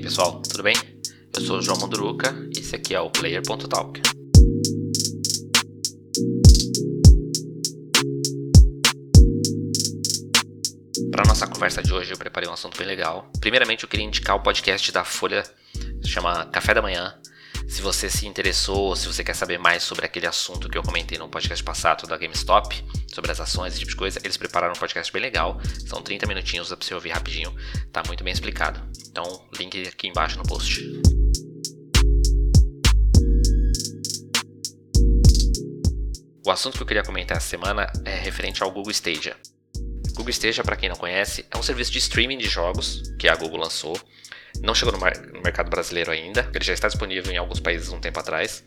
pessoal, tudo bem? Eu sou o João Manduruca e esse aqui é o Player.talk. Para nossa conversa de hoje eu preparei um assunto bem legal. Primeiramente eu queria indicar o podcast da Folha, chama Café da Manhã, se você se interessou, se você quer saber mais sobre aquele assunto que eu comentei no podcast passado da GameStop, sobre as ações, esse tipo de coisa, eles prepararam um podcast bem legal. São 30 minutinhos, dá pra você ouvir rapidinho. Tá muito bem explicado. Então, link aqui embaixo no post. O assunto que eu queria comentar essa semana é referente ao Google Stadia. Google Stadia, para quem não conhece, é um serviço de streaming de jogos que a Google lançou não chegou no, mar no mercado brasileiro ainda, ele já está disponível em alguns países um tempo atrás.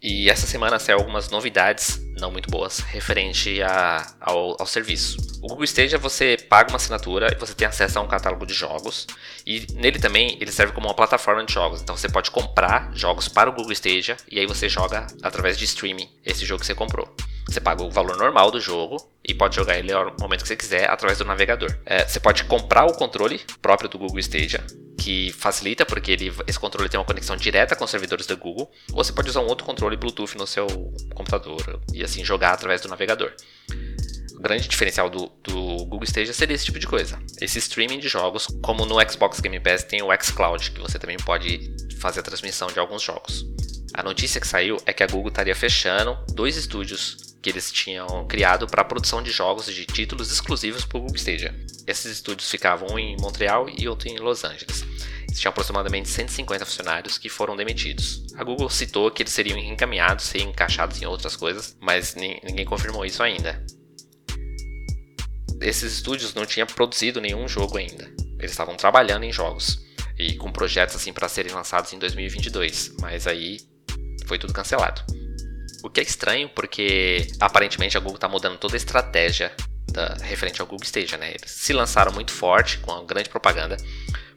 E essa semana saiu algumas novidades não muito boas referente a, ao, ao, serviço. O Google Stadia você paga uma assinatura e você tem acesso a um catálogo de jogos. E nele também ele serve como uma plataforma de jogos. Então você pode comprar jogos para o Google Stadia e aí você joga através de streaming esse jogo que você comprou. Você paga o valor normal do jogo e pode jogar ele ao momento que você quiser através do navegador. É, você pode comprar o controle próprio do Google Stadia que facilita porque ele, esse controle tem uma conexão direta com os servidores da Google, ou você pode usar um outro controle Bluetooth no seu computador e assim jogar através do navegador. O grande diferencial do, do Google Stadia seria esse tipo de coisa. Esse streaming de jogos, como no Xbox Game Pass tem o xCloud, que você também pode fazer a transmissão de alguns jogos. A notícia que saiu é que a Google estaria fechando dois estúdios que eles tinham criado para a produção de jogos de títulos exclusivos para o Google Stadia. Esses estúdios ficavam um em Montreal e outro em Los Angeles. Eles tinham aproximadamente 150 funcionários que foram demitidos. A Google citou que eles seriam encaminhados, seriam encaixados em outras coisas, mas ninguém confirmou isso ainda. Esses estúdios não tinham produzido nenhum jogo ainda. Eles estavam trabalhando em jogos e com projetos assim para serem lançados em 2022, mas aí foi tudo cancelado. O que é estranho porque aparentemente a Google está mudando toda a estratégia da, referente ao Google Stadia, né? Eles se lançaram muito forte com a grande propaganda,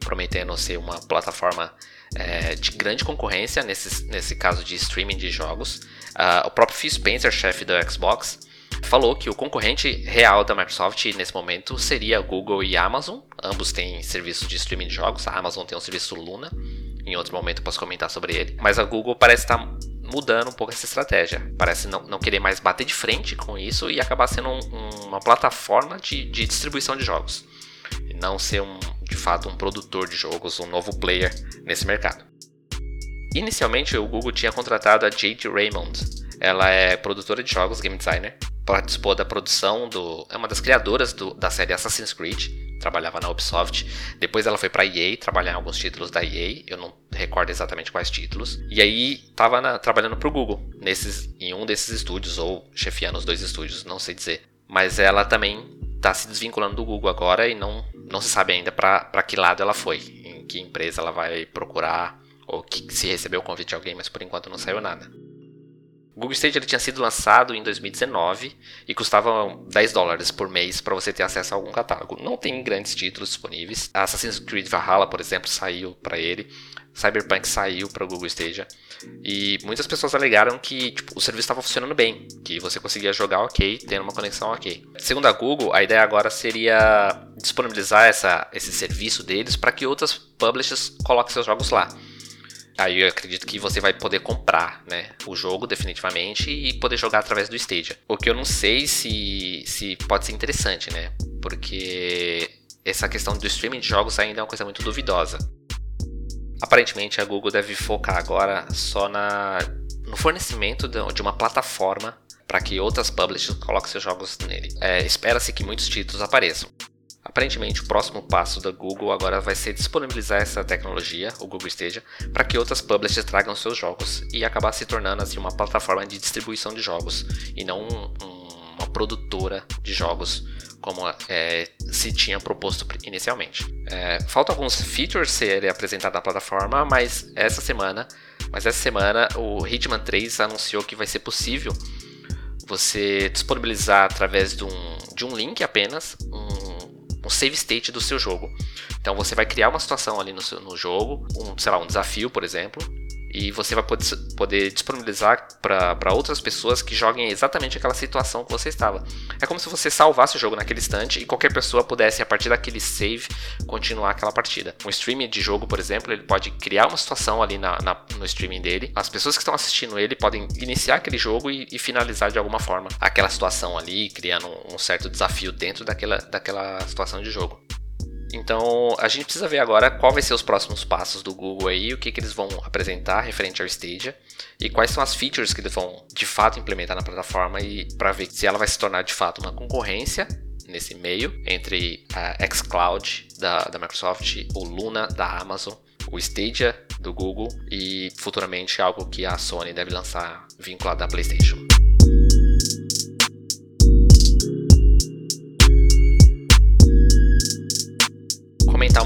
prometendo ser uma plataforma é, de grande concorrência nesse, nesse caso de streaming de jogos. Uh, o próprio Phil Spencer, chefe da Xbox, falou que o concorrente real da Microsoft nesse momento seria Google e Amazon. Ambos têm serviço de streaming de jogos. A Amazon tem um serviço Luna. Em outro momento eu posso comentar sobre ele. Mas a Google parece estar mudando um pouco essa estratégia. Parece não, não querer mais bater de frente com isso e acabar sendo um, um, uma plataforma de, de, distribuição de jogos. E não ser um, de fato um produtor de jogos, um novo player nesse mercado. Inicialmente o Google tinha contratado a Jade Raymond. Ela é produtora de jogos, game designer. Participou da produção do. É uma das criadoras do, da série Assassin's Creed trabalhava na Ubisoft. Depois ela foi para EA trabalhar em alguns títulos da EA, eu não recordo exatamente quais títulos. E aí estava trabalhando para o Google nesses, em um desses estúdios ou chefiando os dois estúdios, não sei dizer. Mas ela também está se desvinculando do Google agora e não, não se sabe ainda para que lado ela foi, em que empresa ela vai procurar ou que, se recebeu o convite de alguém, mas por enquanto não saiu nada. O Google Stage ele tinha sido lançado em 2019 e custava 10 dólares por mês para você ter acesso a algum catálogo. Não tem grandes títulos disponíveis. Assassin's Creed Valhalla, por exemplo, saiu para ele. Cyberpunk saiu para o Google Stadia. E muitas pessoas alegaram que tipo, o serviço estava funcionando bem, que você conseguia jogar ok, tendo uma conexão ok. Segundo a Google, a ideia agora seria disponibilizar essa, esse serviço deles para que outras publishers coloquem seus jogos lá. Aí eu acredito que você vai poder comprar, né, o jogo definitivamente e poder jogar através do Stadia. O que eu não sei se, se pode ser interessante, né? Porque essa questão do streaming de jogos ainda é uma coisa muito duvidosa. Aparentemente a Google deve focar agora só na, no fornecimento de uma plataforma para que outras publishers coloquem seus jogos nele. É, Espera-se que muitos títulos apareçam. Aparentemente, o próximo passo da Google agora vai ser disponibilizar essa tecnologia, o Google Stadia, para que outras publishers tragam seus jogos e acabar se tornando assim uma plataforma de distribuição de jogos e não um, uma produtora de jogos como é, se tinha proposto inicialmente. É, faltam alguns features serem apresentados na plataforma, mas essa semana, mas essa semana o Hitman 3 anunciou que vai ser possível você disponibilizar através de um, de um link apenas um um save state do seu jogo. Então você vai criar uma situação ali no, seu, no jogo, um, sei lá, um desafio, por exemplo, e você vai poder, poder disponibilizar para outras pessoas que joguem exatamente aquela situação que você estava. É como se você salvasse o jogo naquele instante e qualquer pessoa pudesse, a partir daquele save, continuar aquela partida. Um streaming de jogo, por exemplo, ele pode criar uma situação ali na, na no streaming dele. As pessoas que estão assistindo ele podem iniciar aquele jogo e, e finalizar de alguma forma aquela situação ali, criando um, um certo desafio dentro daquela, daquela situação de jogo. Então a gente precisa ver agora qual vai ser os próximos passos do Google aí, o que, que eles vão apresentar referente ao Stadia e quais são as features que eles vão de fato implementar na plataforma e para ver se ela vai se tornar de fato uma concorrência nesse meio entre a xCloud da, da Microsoft, o Luna da Amazon, o Stadia do Google e futuramente algo que a Sony deve lançar vinculado à PlayStation.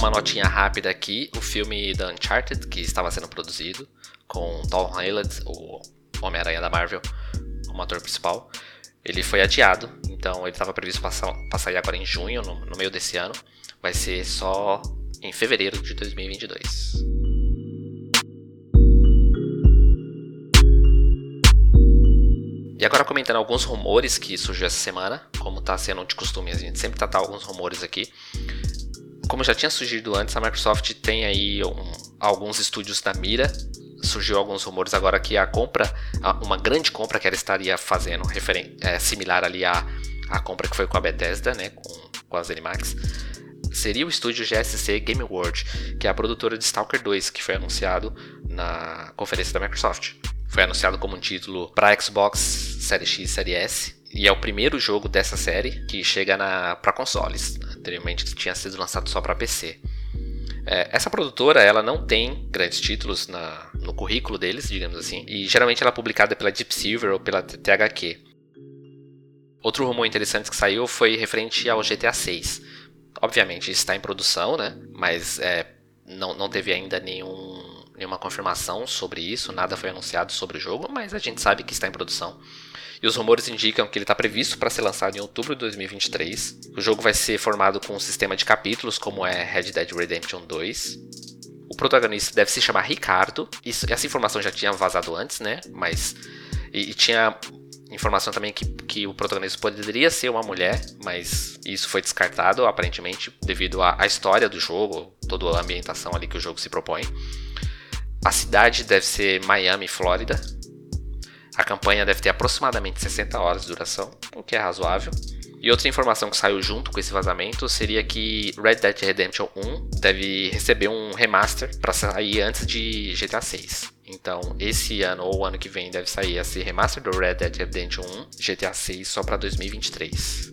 Uma notinha rápida aqui. O filme da Uncharted, que estava sendo produzido, com Tom Holland, o Homem-Aranha da Marvel, como ator principal, ele foi adiado. Então ele estava previsto para sair agora em junho, no, no meio desse ano. Vai ser só em fevereiro de 2022. E agora comentando alguns rumores que surgiu essa semana, como está sendo de costume, a gente sempre tratar alguns rumores aqui como já tinha surgido antes, a Microsoft tem aí um, alguns estúdios na mira. Surgiu alguns rumores agora que a compra, uma grande compra que ela estaria fazendo, é, similar ali à, à compra que foi com a Bethesda, né, com, com a ZeniMax, seria o estúdio GSC Game World, que é a produtora de Stalker 2, que foi anunciado na conferência da Microsoft. Foi anunciado como um título para Xbox Series X e Series S, e é o primeiro jogo dessa série que chega para consoles. Anteriormente tinha sido lançado só para PC. É, essa produtora ela não tem grandes títulos na, no currículo deles, digamos assim, e geralmente ela é publicada pela Deep Silver ou pela THQ. Outro rumor interessante que saiu foi referente ao GTA 6. Obviamente está em produção, né? Mas é, não, não teve ainda nenhum, nenhuma confirmação sobre isso, nada foi anunciado sobre o jogo, mas a gente sabe que está em produção e os rumores indicam que ele está previsto para ser lançado em outubro de 2023. O jogo vai ser formado com um sistema de capítulos, como é Red Dead Redemption 2. O protagonista deve se chamar Ricardo. Isso, essa informação já tinha vazado antes, né? Mas. E, e tinha informação também que, que o protagonista poderia ser uma mulher, mas isso foi descartado, aparentemente, devido à, à história do jogo, toda a ambientação ali que o jogo se propõe. A cidade deve ser Miami, Flórida, a campanha deve ter aproximadamente 60 horas de duração, o que é razoável. E outra informação que saiu junto com esse vazamento seria que Red Dead Redemption 1 deve receber um remaster para sair antes de GTA 6. Então, esse ano ou ano que vem deve sair esse remaster do Red Dead Redemption 1, GTA 6 só para 2023.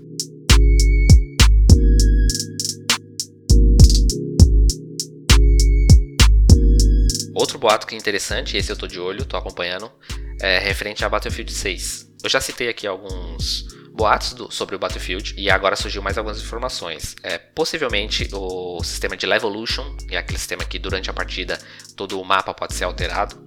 Outro boato que é interessante, esse eu tô de olho, tô acompanhando, é, referente a Battlefield 6. Eu já citei aqui alguns boatos do, sobre o Battlefield e agora surgiu mais algumas informações. É, possivelmente o sistema de Levolution, que é aquele sistema que durante a partida todo o mapa pode ser alterado,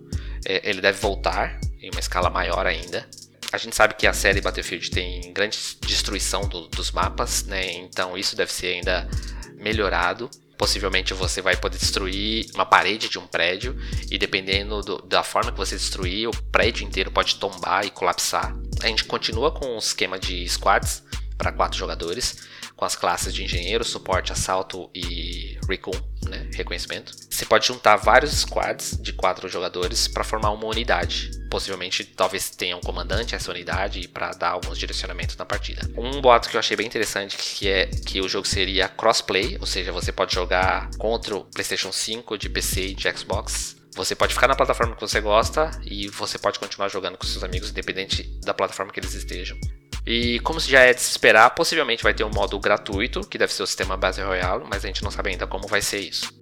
é, ele deve voltar em uma escala maior ainda. A gente sabe que a série Battlefield tem grande destruição do, dos mapas, né? então isso deve ser ainda melhorado. Possivelmente você vai poder destruir uma parede de um prédio e dependendo do, da forma que você destruir, o prédio inteiro pode tombar e colapsar. A gente continua com o esquema de squads para quatro jogadores com as classes de engenheiro, suporte, assalto e recon, né, reconhecimento. Você pode juntar vários squads de quatro jogadores para formar uma unidade. Possivelmente, talvez tenha um comandante essa unidade para dar alguns direcionamentos na partida. Um boato que eu achei bem interessante que é que o jogo seria crossplay, ou seja, você pode jogar contra o PlayStation 5, de PC e de Xbox você pode ficar na plataforma que você gosta e você pode continuar jogando com seus amigos, independente da plataforma que eles estejam. E como já é de se esperar, possivelmente vai ter um modo gratuito, que deve ser o sistema Battle Royale, mas a gente não sabe ainda como vai ser isso.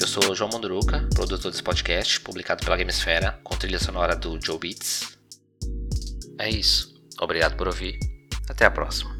Eu sou João Monduruca, produtor desse podcast, publicado pela Gamesfera, com trilha sonora do Joe Beats. É isso. Obrigado por ouvir. Até a próxima.